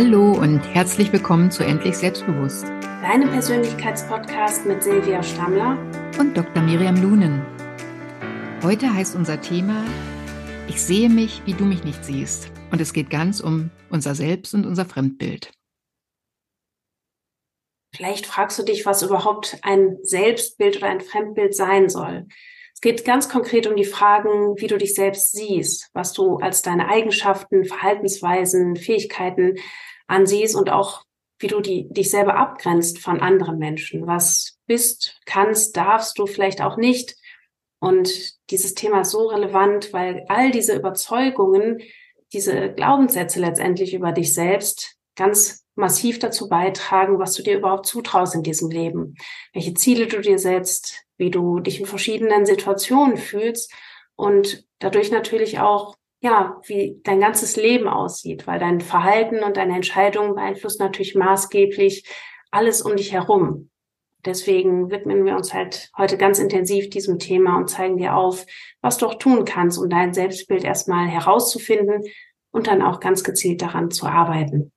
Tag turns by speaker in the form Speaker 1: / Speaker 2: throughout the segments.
Speaker 1: Hallo und herzlich willkommen zu Endlich Selbstbewusst.
Speaker 2: Deinem Persönlichkeitspodcast mit Silvia Stammler
Speaker 1: und Dr. Miriam Lunen. Heute heißt unser Thema Ich sehe mich, wie du mich nicht siehst. Und es geht ganz um unser Selbst und unser Fremdbild.
Speaker 2: Vielleicht fragst du dich, was überhaupt ein Selbstbild oder ein Fremdbild sein soll. Es geht ganz konkret um die Fragen, wie du dich selbst siehst, was du als deine Eigenschaften, Verhaltensweisen, Fähigkeiten ansiehst und auch wie du die, dich selber abgrenzt von anderen Menschen. Was bist, kannst, darfst du vielleicht auch nicht. Und dieses Thema ist so relevant, weil all diese Überzeugungen, diese Glaubenssätze letztendlich über dich selbst ganz massiv dazu beitragen, was du dir überhaupt zutraust in diesem Leben, welche Ziele du dir setzt, wie du dich in verschiedenen Situationen fühlst und dadurch natürlich auch, ja, wie dein ganzes Leben aussieht, weil dein Verhalten und deine Entscheidungen beeinflussen natürlich maßgeblich alles um dich herum. Deswegen widmen wir uns halt heute ganz intensiv diesem Thema und zeigen dir auf, was du auch tun kannst, um dein Selbstbild erstmal herauszufinden und dann auch ganz gezielt daran zu arbeiten.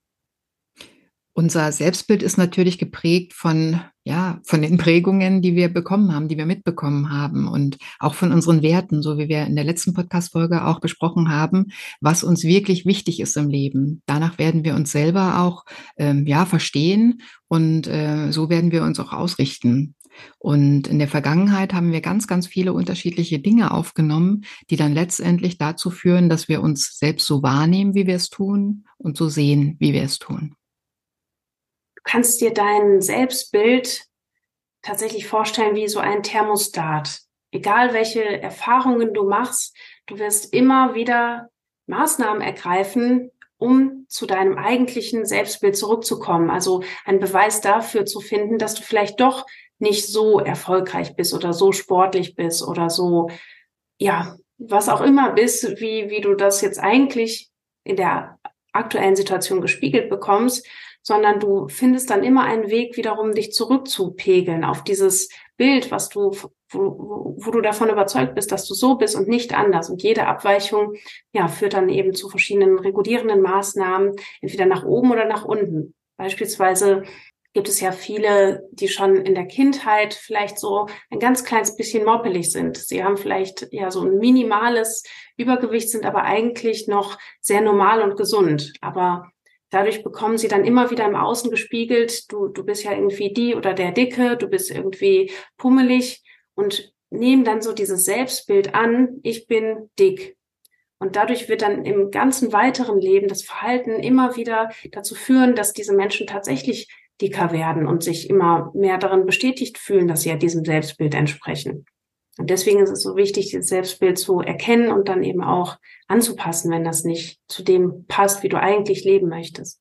Speaker 1: Unser Selbstbild ist natürlich geprägt von, ja, von den Prägungen, die wir bekommen haben, die wir mitbekommen haben und auch von unseren Werten, so wie wir in der letzten Podcast-Folge auch besprochen haben, was uns wirklich wichtig ist im Leben. Danach werden wir uns selber auch, ähm, ja, verstehen und äh, so werden wir uns auch ausrichten. Und in der Vergangenheit haben wir ganz, ganz viele unterschiedliche Dinge aufgenommen, die dann letztendlich dazu führen, dass wir uns selbst so wahrnehmen, wie wir es tun und so sehen, wie wir es tun.
Speaker 2: Du kannst dir dein Selbstbild tatsächlich vorstellen wie so ein Thermostat. Egal welche Erfahrungen du machst, du wirst immer wieder Maßnahmen ergreifen, um zu deinem eigentlichen Selbstbild zurückzukommen. Also ein Beweis dafür zu finden, dass du vielleicht doch nicht so erfolgreich bist oder so sportlich bist oder so, ja, was auch immer bist, wie, wie du das jetzt eigentlich in der aktuellen Situation gespiegelt bekommst, sondern du findest dann immer einen Weg, wiederum dich zurückzupegeln auf dieses Bild, was du, wo, wo du davon überzeugt bist, dass du so bist und nicht anders. Und jede Abweichung, ja, führt dann eben zu verschiedenen regulierenden Maßnahmen, entweder nach oben oder nach unten. Beispielsweise gibt es ja viele, die schon in der Kindheit vielleicht so ein ganz kleines bisschen moppelig sind. Sie haben vielleicht ja so ein minimales Übergewicht, sind aber eigentlich noch sehr normal und gesund. Aber dadurch bekommen sie dann immer wieder im Außen gespiegelt, du, du bist ja irgendwie die oder der Dicke, du bist irgendwie pummelig und nehmen dann so dieses Selbstbild an, ich bin dick. Und dadurch wird dann im ganzen weiteren Leben das Verhalten immer wieder dazu führen, dass diese Menschen tatsächlich dicker werden und sich immer mehr darin bestätigt fühlen, dass sie ja diesem Selbstbild entsprechen. Und deswegen ist es so wichtig, das Selbstbild zu erkennen und dann eben auch anzupassen, wenn das nicht zu dem passt, wie du eigentlich leben möchtest.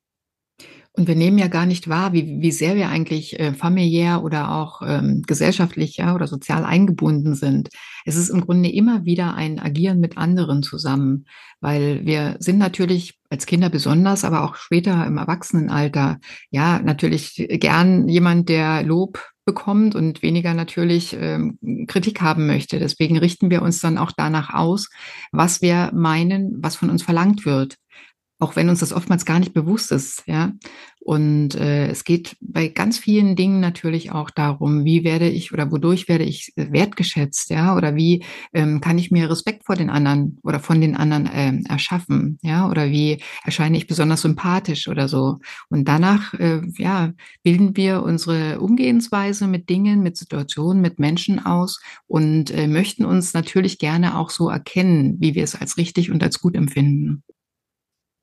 Speaker 1: Und wir nehmen ja gar nicht wahr, wie, wie sehr wir eigentlich äh, familiär oder auch ähm, gesellschaftlich ja, oder sozial eingebunden sind. Es ist im Grunde immer wieder ein Agieren mit anderen zusammen, weil wir sind natürlich als Kinder besonders, aber auch später im Erwachsenenalter, ja, natürlich gern jemand, der Lob bekommt und weniger natürlich ähm, Kritik haben möchte. Deswegen richten wir uns dann auch danach aus, was wir meinen, was von uns verlangt wird auch wenn uns das oftmals gar nicht bewusst ist, ja. Und äh, es geht bei ganz vielen Dingen natürlich auch darum, wie werde ich oder wodurch werde ich wertgeschätzt, ja, oder wie ähm, kann ich mir Respekt vor den anderen oder von den anderen ähm, erschaffen, ja, oder wie erscheine ich besonders sympathisch oder so. Und danach, äh, ja, bilden wir unsere Umgehensweise mit Dingen, mit Situationen, mit Menschen aus und äh, möchten uns natürlich gerne auch so erkennen, wie wir es als richtig und als gut empfinden.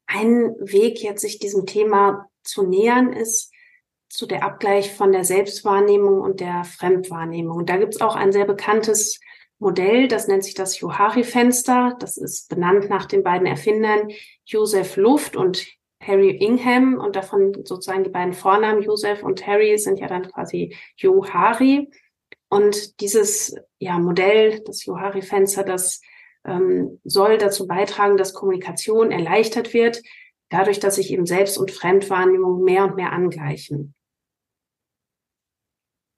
Speaker 2: Ein Weg, jetzt sich diesem Thema zu nähern, ist zu der Abgleich von der Selbstwahrnehmung und der Fremdwahrnehmung. Da gibt es auch ein sehr bekanntes Modell, das nennt sich das Johari-Fenster. Das ist benannt nach den beiden Erfindern Joseph Luft und Harry Ingham und davon sozusagen die beiden Vornamen Joseph und Harry sind ja dann quasi Johari. Und dieses ja, Modell, das Johari-Fenster, das ähm, soll dazu beitragen, dass Kommunikation erleichtert wird, dadurch, dass sich eben Selbst- und Fremdwahrnehmung mehr und mehr angleichen.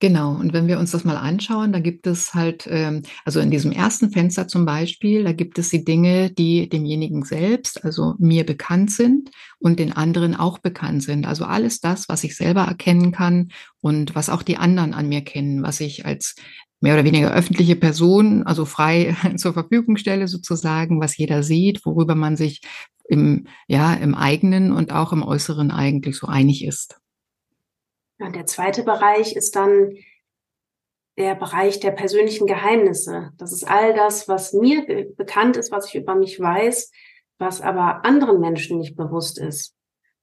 Speaker 1: Genau, und wenn wir uns das mal anschauen, da gibt es halt, ähm, also in diesem ersten Fenster zum Beispiel, da gibt es die Dinge, die demjenigen selbst, also mir bekannt sind und den anderen auch bekannt sind. Also alles das, was ich selber erkennen kann und was auch die anderen an mir kennen, was ich als mehr oder weniger öffentliche Person, also frei zur Verfügung stelle sozusagen, was jeder sieht, worüber man sich im, ja, im eigenen und auch im äußeren eigentlich so einig ist.
Speaker 2: Ja, der zweite Bereich ist dann der Bereich der persönlichen Geheimnisse. Das ist all das, was mir be bekannt ist, was ich über mich weiß, was aber anderen Menschen nicht bewusst ist.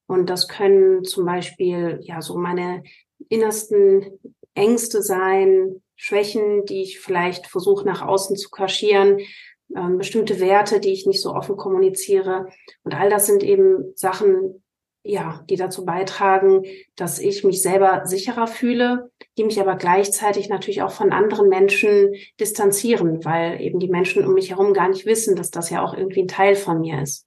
Speaker 2: Und das können zum Beispiel ja so meine innersten Ängste sein, Schwächen, die ich vielleicht versuche nach außen zu kaschieren, ähm, bestimmte Werte, die ich nicht so offen kommuniziere. Und all das sind eben Sachen, ja, die dazu beitragen, dass ich mich selber sicherer fühle, die mich aber gleichzeitig natürlich auch von anderen Menschen distanzieren, weil eben die Menschen um mich herum gar nicht wissen, dass das ja auch irgendwie ein Teil von mir ist.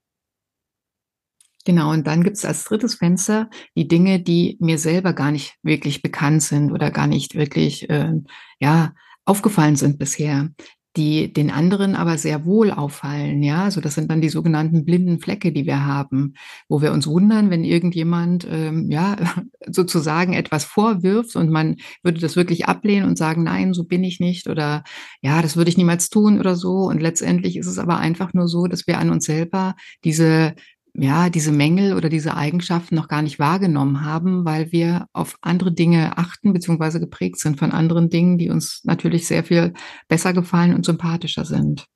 Speaker 1: Genau, und dann gibt es als drittes Fenster die Dinge, die mir selber gar nicht wirklich bekannt sind oder gar nicht wirklich äh, ja aufgefallen sind bisher die den anderen aber sehr wohl auffallen, ja. Also das sind dann die sogenannten blinden Flecke, die wir haben, wo wir uns wundern, wenn irgendjemand ähm, ja sozusagen etwas vorwirft und man würde das wirklich ablehnen und sagen, nein, so bin ich nicht oder ja, das würde ich niemals tun oder so. Und letztendlich ist es aber einfach nur so, dass wir an uns selber diese ja, diese Mängel oder diese Eigenschaften noch gar nicht wahrgenommen haben, weil wir auf andere Dinge achten, beziehungsweise geprägt sind von anderen Dingen, die uns natürlich sehr viel besser gefallen und sympathischer sind.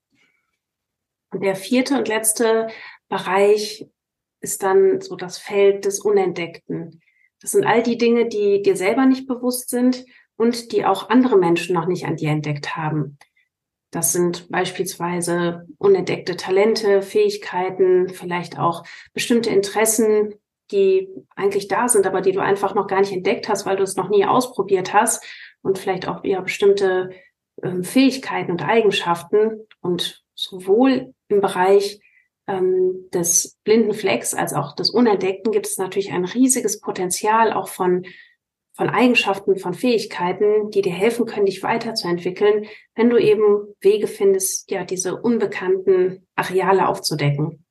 Speaker 2: Der vierte und letzte Bereich ist dann so das Feld des Unentdeckten. Das sind all die Dinge, die dir selber nicht bewusst sind und die auch andere Menschen noch nicht an dir entdeckt haben. Das sind beispielsweise unentdeckte Talente, Fähigkeiten, vielleicht auch bestimmte Interessen, die eigentlich da sind, aber die du einfach noch gar nicht entdeckt hast, weil du es noch nie ausprobiert hast. Und vielleicht auch ja bestimmte ähm, Fähigkeiten und Eigenschaften. Und sowohl im Bereich ähm, des blinden Flecks als auch des Unentdeckten gibt es natürlich ein riesiges Potenzial auch von von Eigenschaften, von Fähigkeiten, die dir helfen können, dich weiterzuentwickeln, wenn du eben Wege findest, ja, diese unbekannten Areale aufzudecken.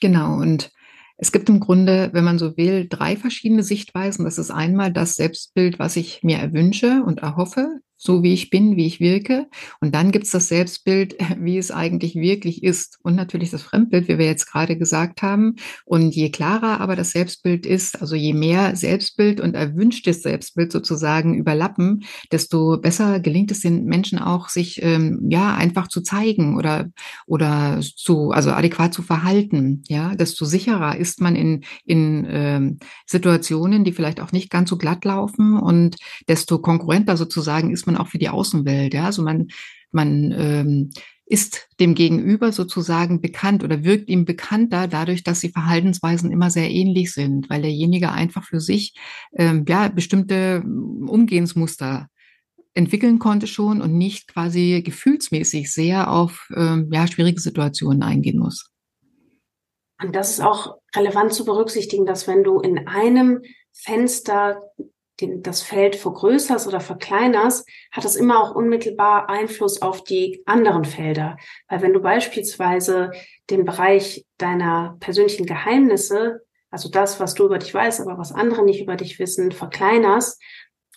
Speaker 1: Genau. Und es gibt im Grunde, wenn man so will, drei verschiedene Sichtweisen. Das ist einmal das Selbstbild, was ich mir erwünsche und erhoffe so wie ich bin, wie ich wirke. Und dann gibt's das Selbstbild, wie es eigentlich wirklich ist. Und natürlich das Fremdbild, wie wir jetzt gerade gesagt haben. Und je klarer aber das Selbstbild ist, also je mehr Selbstbild und erwünschtes Selbstbild sozusagen überlappen, desto besser gelingt es den Menschen auch, sich ähm, ja einfach zu zeigen oder oder zu also adäquat zu verhalten. Ja, desto sicherer ist man in in ähm, Situationen, die vielleicht auch nicht ganz so glatt laufen und desto konkurrenter sozusagen ist man man auch für die Außenwelt. Ja? Also man, man ähm, ist dem Gegenüber sozusagen bekannt oder wirkt ihm bekannter dadurch, dass die Verhaltensweisen immer sehr ähnlich sind, weil derjenige einfach für sich ähm, ja bestimmte Umgehensmuster entwickeln konnte schon und nicht quasi gefühlsmäßig sehr auf ähm, ja, schwierige Situationen eingehen muss.
Speaker 2: Und das ist auch relevant zu berücksichtigen, dass wenn du in einem Fenster den, das Feld vergrößerst oder verkleinerst, hat das immer auch unmittelbar Einfluss auf die anderen Felder. Weil wenn du beispielsweise den Bereich deiner persönlichen Geheimnisse, also das, was du über dich weißt, aber was andere nicht über dich wissen, verkleinerst,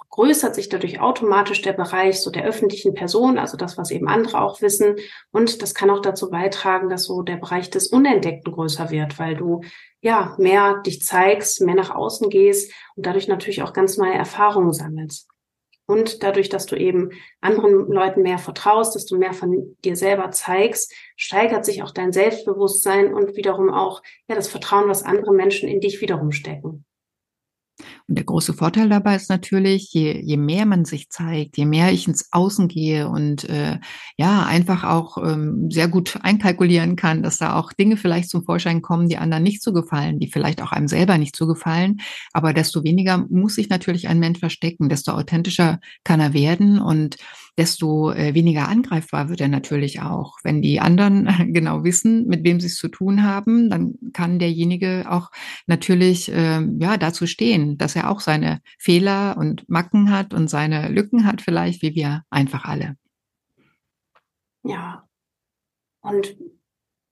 Speaker 2: vergrößert sich dadurch automatisch der Bereich so der öffentlichen Person, also das, was eben andere auch wissen. Und das kann auch dazu beitragen, dass so der Bereich des Unentdeckten größer wird, weil du ja mehr dich zeigst, mehr nach außen gehst und dadurch natürlich auch ganz neue Erfahrungen sammelst. Und dadurch, dass du eben anderen Leuten mehr vertraust, dass du mehr von dir selber zeigst, steigert sich auch dein Selbstbewusstsein und wiederum auch ja das Vertrauen, was andere Menschen in dich wiederum stecken.
Speaker 1: Und der große Vorteil dabei ist natürlich, je, je mehr man sich zeigt, je mehr ich ins Außen gehe und äh, ja, einfach auch ähm, sehr gut einkalkulieren kann, dass da auch Dinge vielleicht zum Vorschein kommen, die anderen nicht so gefallen, die vielleicht auch einem selber nicht so gefallen. Aber desto weniger muss sich natürlich ein Mensch verstecken, desto authentischer kann er werden und desto äh, weniger angreifbar wird er natürlich auch. Wenn die anderen genau wissen, mit wem sie es zu tun haben, dann kann derjenige auch natürlich äh, ja dazu stehen, dass er auch seine Fehler und Macken hat und seine Lücken hat, vielleicht wie wir einfach alle.
Speaker 2: Ja. Und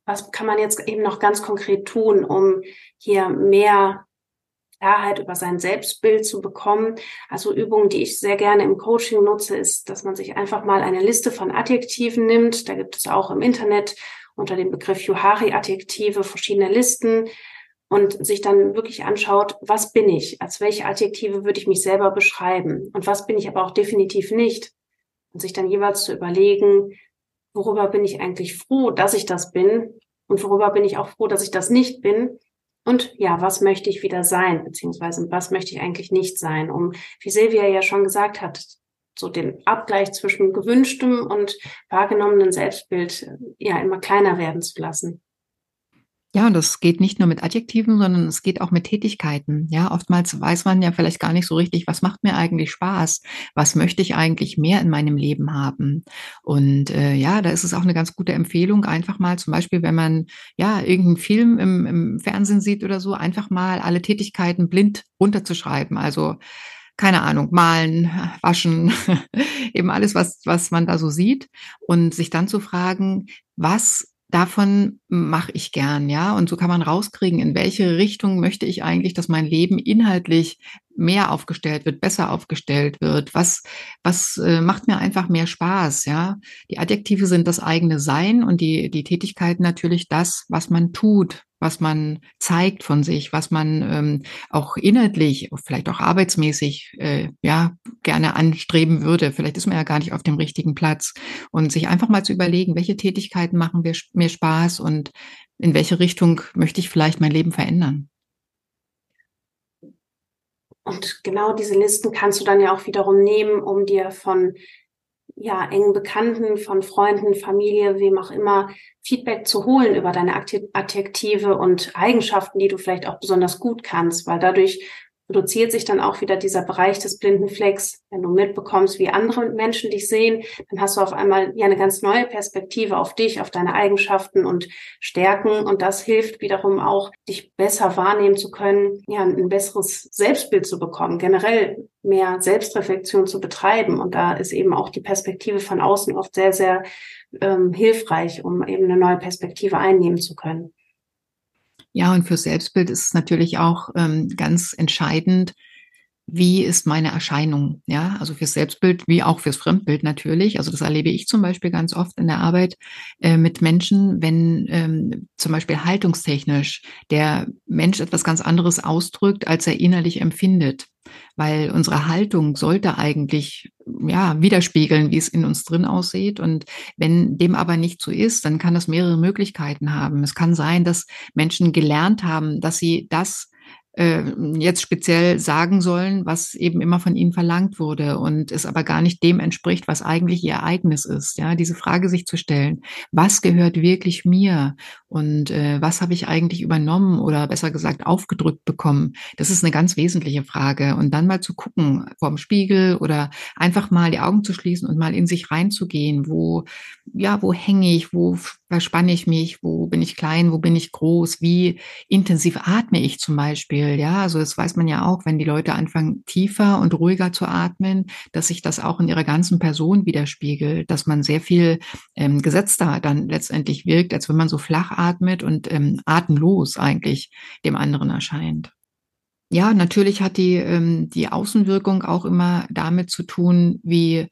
Speaker 2: was kann man jetzt eben noch ganz konkret tun, um hier mehr Klarheit über sein Selbstbild zu bekommen. Also Übungen, die ich sehr gerne im Coaching nutze, ist, dass man sich einfach mal eine Liste von Adjektiven nimmt. Da gibt es auch im Internet unter dem Begriff Juhari-Adjektive verschiedene Listen und sich dann wirklich anschaut, was bin ich? Als welche Adjektive würde ich mich selber beschreiben? Und was bin ich aber auch definitiv nicht? Und sich dann jeweils zu überlegen, worüber bin ich eigentlich froh, dass ich das bin? Und worüber bin ich auch froh, dass ich das nicht bin? Und ja, was möchte ich wieder sein, beziehungsweise was möchte ich eigentlich nicht sein, um, wie Silvia ja schon gesagt hat, so den Abgleich zwischen gewünschtem und wahrgenommenem Selbstbild ja immer kleiner werden zu lassen.
Speaker 1: Ja, und das geht nicht nur mit Adjektiven, sondern es geht auch mit Tätigkeiten. Ja, oftmals weiß man ja vielleicht gar nicht so richtig, was macht mir eigentlich Spaß? Was möchte ich eigentlich mehr in meinem Leben haben? Und äh, ja, da ist es auch eine ganz gute Empfehlung, einfach mal zum Beispiel, wenn man ja irgendeinen Film im, im Fernsehen sieht oder so, einfach mal alle Tätigkeiten blind runterzuschreiben. Also keine Ahnung, malen, waschen, eben alles, was, was man da so sieht und sich dann zu fragen, was davon mache ich gern, ja. Und so kann man rauskriegen, in welche Richtung möchte ich eigentlich, dass mein Leben inhaltlich mehr aufgestellt wird, besser aufgestellt wird. Was, was äh, macht mir einfach mehr Spaß, ja? Die Adjektive sind das eigene Sein und die, die Tätigkeiten natürlich das, was man tut, was man zeigt von sich, was man ähm, auch inhaltlich, vielleicht auch arbeitsmäßig, äh, ja, gerne anstreben würde. Vielleicht ist man ja gar nicht auf dem richtigen Platz. Und sich einfach mal zu überlegen, welche Tätigkeiten machen mir, mir Spaß und in welche Richtung möchte ich vielleicht mein Leben verändern.
Speaker 2: Und genau diese Listen kannst du dann ja auch wiederum nehmen, um dir von ja, engen Bekannten, von Freunden, Familie, wem auch immer, Feedback zu holen über deine Adjektive und Eigenschaften, die du vielleicht auch besonders gut kannst, weil dadurch reduziert sich dann auch wieder dieser Bereich des blinden Flecks. Wenn du mitbekommst, wie andere Menschen dich sehen, dann hast du auf einmal ja eine ganz neue Perspektive auf dich, auf deine Eigenschaften und Stärken. Und das hilft wiederum auch, dich besser wahrnehmen zu können, ja, ein besseres Selbstbild zu bekommen, generell mehr Selbstreflexion zu betreiben. Und da ist eben auch die Perspektive von außen oft sehr, sehr ähm, hilfreich, um eben eine neue Perspektive einnehmen zu können.
Speaker 1: Ja, und für Selbstbild ist es natürlich auch ähm, ganz entscheidend, wie ist meine Erscheinung? Ja, also fürs Selbstbild wie auch fürs Fremdbild natürlich. Also das erlebe ich zum Beispiel ganz oft in der Arbeit äh, mit Menschen, wenn ähm, zum Beispiel haltungstechnisch der Mensch etwas ganz anderes ausdrückt, als er innerlich empfindet. Weil unsere Haltung sollte eigentlich ja, widerspiegeln, wie es in uns drin aussieht. Und wenn dem aber nicht so ist, dann kann das mehrere Möglichkeiten haben. Es kann sein, dass Menschen gelernt haben, dass sie das äh, jetzt speziell sagen sollen, was eben immer von ihnen verlangt wurde und es aber gar nicht dem entspricht, was eigentlich ihr Ereignis ist. Ja, diese Frage sich zu stellen, was gehört wirklich mir und äh, was habe ich eigentlich übernommen oder besser gesagt aufgedrückt bekommen? Das ist eine ganz wesentliche Frage. Und dann mal zu gucken vorm Spiegel oder einfach mal die Augen zu schließen und mal in sich reinzugehen, wo, ja, wo hänge ich, wo verspanne ich mich, wo bin ich klein, wo bin ich groß, wie intensiv atme ich zum Beispiel. Ja, also das weiß man ja auch, wenn die Leute anfangen tiefer und ruhiger zu atmen, dass sich das auch in ihrer ganzen Person widerspiegelt, dass man sehr viel ähm, gesetzter dann letztendlich wirkt, als wenn man so flach atmet atmet und ähm, atemlos eigentlich dem anderen erscheint. Ja, natürlich hat die, ähm, die Außenwirkung auch immer damit zu tun, wie,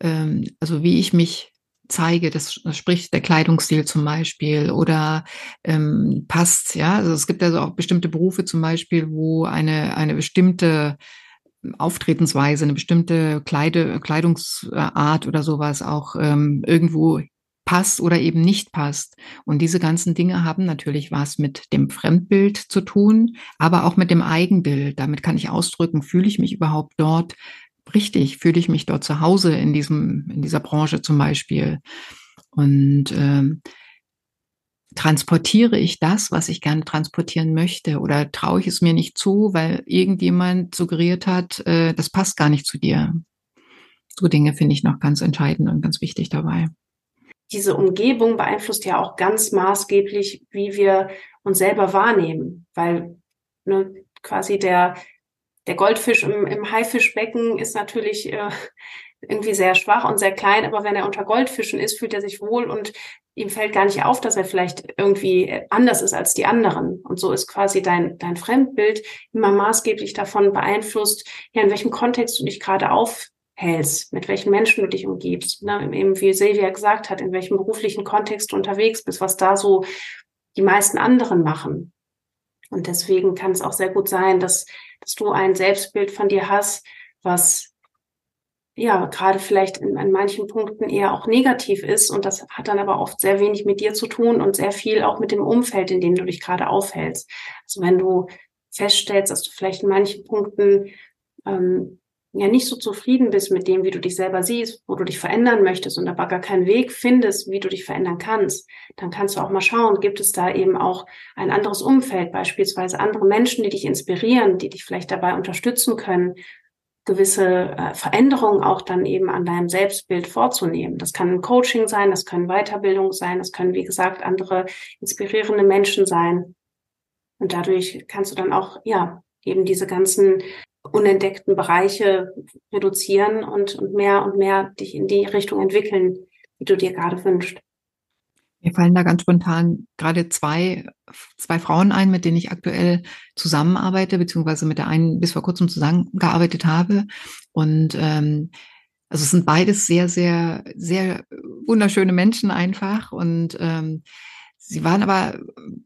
Speaker 1: ähm, also wie ich mich zeige, das, spricht der Kleidungsstil zum Beispiel oder ähm, passt, ja. Also es gibt also auch bestimmte Berufe zum Beispiel, wo eine, eine bestimmte Auftretensweise, eine bestimmte Kleide, Kleidungsart oder sowas auch ähm, irgendwo passt oder eben nicht passt. Und diese ganzen Dinge haben natürlich was mit dem Fremdbild zu tun, aber auch mit dem Eigenbild. Damit kann ich ausdrücken, fühle ich mich überhaupt dort richtig? Fühle ich mich dort zu Hause in diesem, in dieser Branche zum Beispiel? Und ähm, transportiere ich das, was ich gerne transportieren möchte, oder traue ich es mir nicht zu, weil irgendjemand suggeriert hat, äh, das passt gar nicht zu dir. So Dinge finde ich noch ganz entscheidend und ganz wichtig dabei.
Speaker 2: Diese Umgebung beeinflusst ja auch ganz maßgeblich, wie wir uns selber wahrnehmen, weil ne, quasi der, der Goldfisch im, im Haifischbecken ist natürlich äh, irgendwie sehr schwach und sehr klein, aber wenn er unter Goldfischen ist, fühlt er sich wohl und ihm fällt gar nicht auf, dass er vielleicht irgendwie anders ist als die anderen. Und so ist quasi dein, dein Fremdbild immer maßgeblich davon beeinflusst, ja, in welchem Kontext du dich gerade aufhältst, mit welchen Menschen du dich umgibst. Ne? Eben wie Silvia gesagt hat, in welchem beruflichen Kontext du unterwegs bist, was da so die meisten anderen machen. Und deswegen kann es auch sehr gut sein, dass, dass du ein Selbstbild von dir hast, was ja, gerade vielleicht in, an manchen Punkten eher auch negativ ist. Und das hat dann aber oft sehr wenig mit dir zu tun und sehr viel auch mit dem Umfeld, in dem du dich gerade aufhältst. Also wenn du feststellst, dass du vielleicht in manchen Punkten ähm, ja nicht so zufrieden bist mit dem, wie du dich selber siehst, wo du dich verändern möchtest und aber gar keinen Weg findest, wie du dich verändern kannst, dann kannst du auch mal schauen, gibt es da eben auch ein anderes Umfeld, beispielsweise andere Menschen, die dich inspirieren, die dich vielleicht dabei unterstützen können, gewisse äh, Veränderungen auch dann eben an deinem Selbstbild vorzunehmen. Das kann ein Coaching sein, das können Weiterbildung sein, das können, wie gesagt, andere inspirierende Menschen sein. Und dadurch kannst du dann auch, ja, eben diese ganzen unentdeckten Bereiche reduzieren und, und mehr und mehr dich in die Richtung entwickeln, die du dir gerade wünschst.
Speaker 1: Mir fallen da ganz spontan gerade zwei, zwei Frauen ein, mit denen ich aktuell zusammenarbeite, beziehungsweise mit der einen bis vor kurzem zusammengearbeitet habe. Und ähm, also es sind beides sehr, sehr, sehr wunderschöne Menschen einfach. Und ähm, Sie waren aber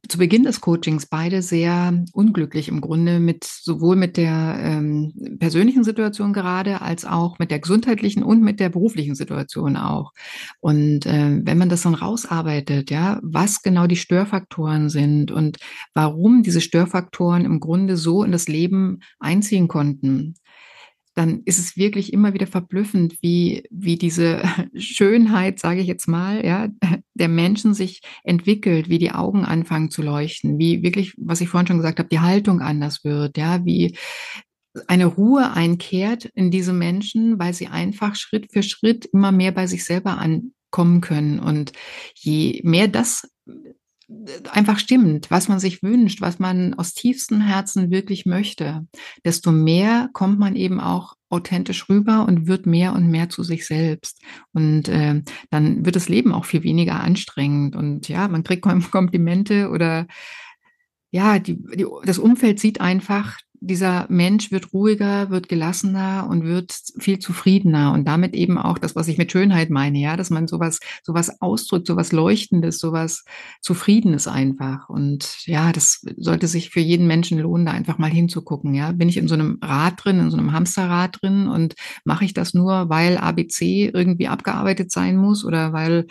Speaker 1: zu Beginn des Coachings beide sehr unglücklich im Grunde mit sowohl mit der ähm, persönlichen Situation gerade als auch mit der gesundheitlichen und mit der beruflichen Situation auch. Und äh, wenn man das dann rausarbeitet, ja, was genau die Störfaktoren sind und warum diese Störfaktoren im Grunde so in das Leben einziehen konnten, dann ist es wirklich immer wieder verblüffend, wie, wie diese Schönheit, sage ich jetzt mal, ja, der Menschen sich entwickelt, wie die Augen anfangen zu leuchten, wie wirklich, was ich vorhin schon gesagt habe, die Haltung anders wird, ja, wie eine Ruhe einkehrt in diese Menschen, weil sie einfach Schritt für Schritt immer mehr bei sich selber ankommen können. Und je mehr das einfach stimmt, was man sich wünscht, was man aus tiefstem Herzen wirklich möchte, desto mehr kommt man eben auch authentisch rüber und wird mehr und mehr zu sich selbst. Und äh, dann wird das Leben auch viel weniger anstrengend. Und ja, man kriegt Komplimente oder ja, die, die, das Umfeld sieht einfach, dieser Mensch wird ruhiger, wird gelassener und wird viel zufriedener und damit eben auch das, was ich mit Schönheit meine, ja, dass man sowas, sowas ausdrückt, sowas Leuchtendes, sowas Zufriedenes einfach. Und ja, das sollte sich für jeden Menschen lohnen, da einfach mal hinzugucken, ja. Bin ich in so einem Rad drin, in so einem Hamsterrad drin und mache ich das nur, weil ABC irgendwie abgearbeitet sein muss oder weil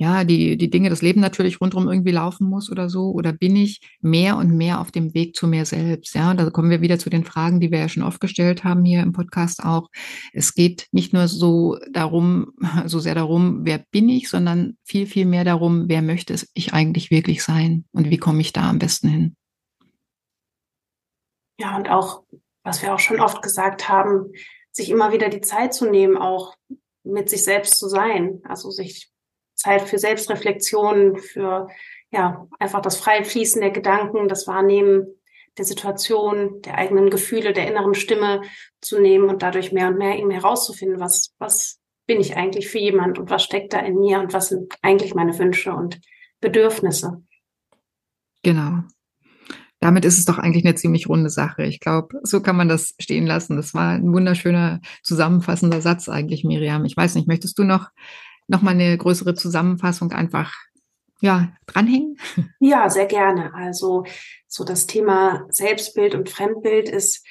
Speaker 1: ja, die, die Dinge, das Leben natürlich rundherum irgendwie laufen muss oder so? Oder bin ich mehr und mehr auf dem Weg zu mir selbst? Ja, da kommen wir wieder zu den Fragen, die wir ja schon oft gestellt haben hier im Podcast auch. Es geht nicht nur so darum, so sehr darum, wer bin ich, sondern viel, viel mehr darum, wer möchte ich eigentlich wirklich sein und wie komme ich da am besten hin?
Speaker 2: Ja, und auch, was wir auch schon oft gesagt haben, sich immer wieder die Zeit zu nehmen, auch mit sich selbst zu sein, also sich Zeit für Selbstreflexion, für ja, einfach das freie Fließen der Gedanken, das Wahrnehmen der Situation, der eigenen Gefühle, der inneren Stimme zu nehmen und dadurch mehr und mehr eben herauszufinden, was, was bin ich eigentlich für jemand und was steckt da in mir und was sind eigentlich meine Wünsche und Bedürfnisse.
Speaker 1: Genau. Damit ist es doch eigentlich eine ziemlich runde Sache. Ich glaube, so kann man das stehen lassen. Das war ein wunderschöner zusammenfassender Satz eigentlich, Miriam. Ich weiß nicht, möchtest du noch nochmal eine größere Zusammenfassung einfach ja, dranhängen?
Speaker 2: Ja, sehr gerne. Also so das Thema Selbstbild und Fremdbild ist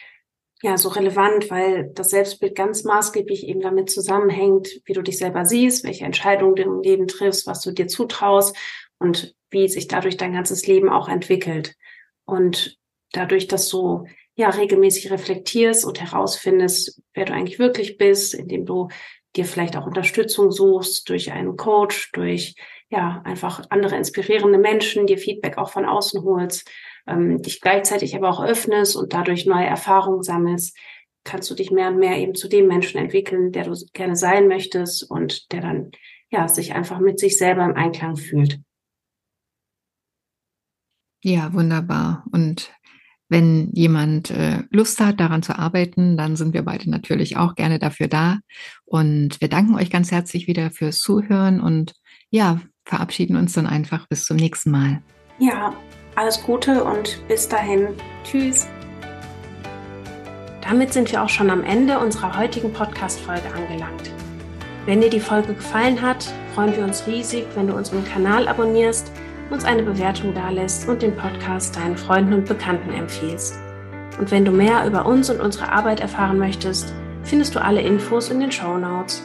Speaker 2: ja so relevant, weil das Selbstbild ganz maßgeblich eben damit zusammenhängt, wie du dich selber siehst, welche Entscheidungen du im Leben triffst, was du dir zutraust und wie sich dadurch dein ganzes Leben auch entwickelt. Und dadurch, dass du ja regelmäßig reflektierst und herausfindest, wer du eigentlich wirklich bist, indem du dir vielleicht auch Unterstützung suchst durch einen Coach, durch ja einfach andere inspirierende Menschen, dir Feedback auch von außen holst, ähm, dich gleichzeitig aber auch öffnest und dadurch neue Erfahrungen sammelst, kannst du dich mehr und mehr eben zu dem Menschen entwickeln, der du gerne sein möchtest und der dann ja sich einfach mit sich selber im Einklang fühlt.
Speaker 1: Ja, wunderbar. Und wenn jemand äh, Lust hat, daran zu arbeiten, dann sind wir beide natürlich auch gerne dafür da. Und wir danken euch ganz herzlich wieder fürs Zuhören und ja, verabschieden uns dann einfach bis zum nächsten Mal.
Speaker 2: Ja, alles Gute und bis dahin. Tschüss. Damit sind wir auch schon am Ende unserer heutigen Podcast-Folge angelangt. Wenn dir die Folge gefallen hat, freuen wir uns riesig, wenn du unseren Kanal abonnierst uns eine Bewertung dalässt und den Podcast deinen Freunden und Bekannten empfiehlst. Und wenn du mehr über uns und unsere Arbeit erfahren möchtest, findest du alle Infos in den Show Notes.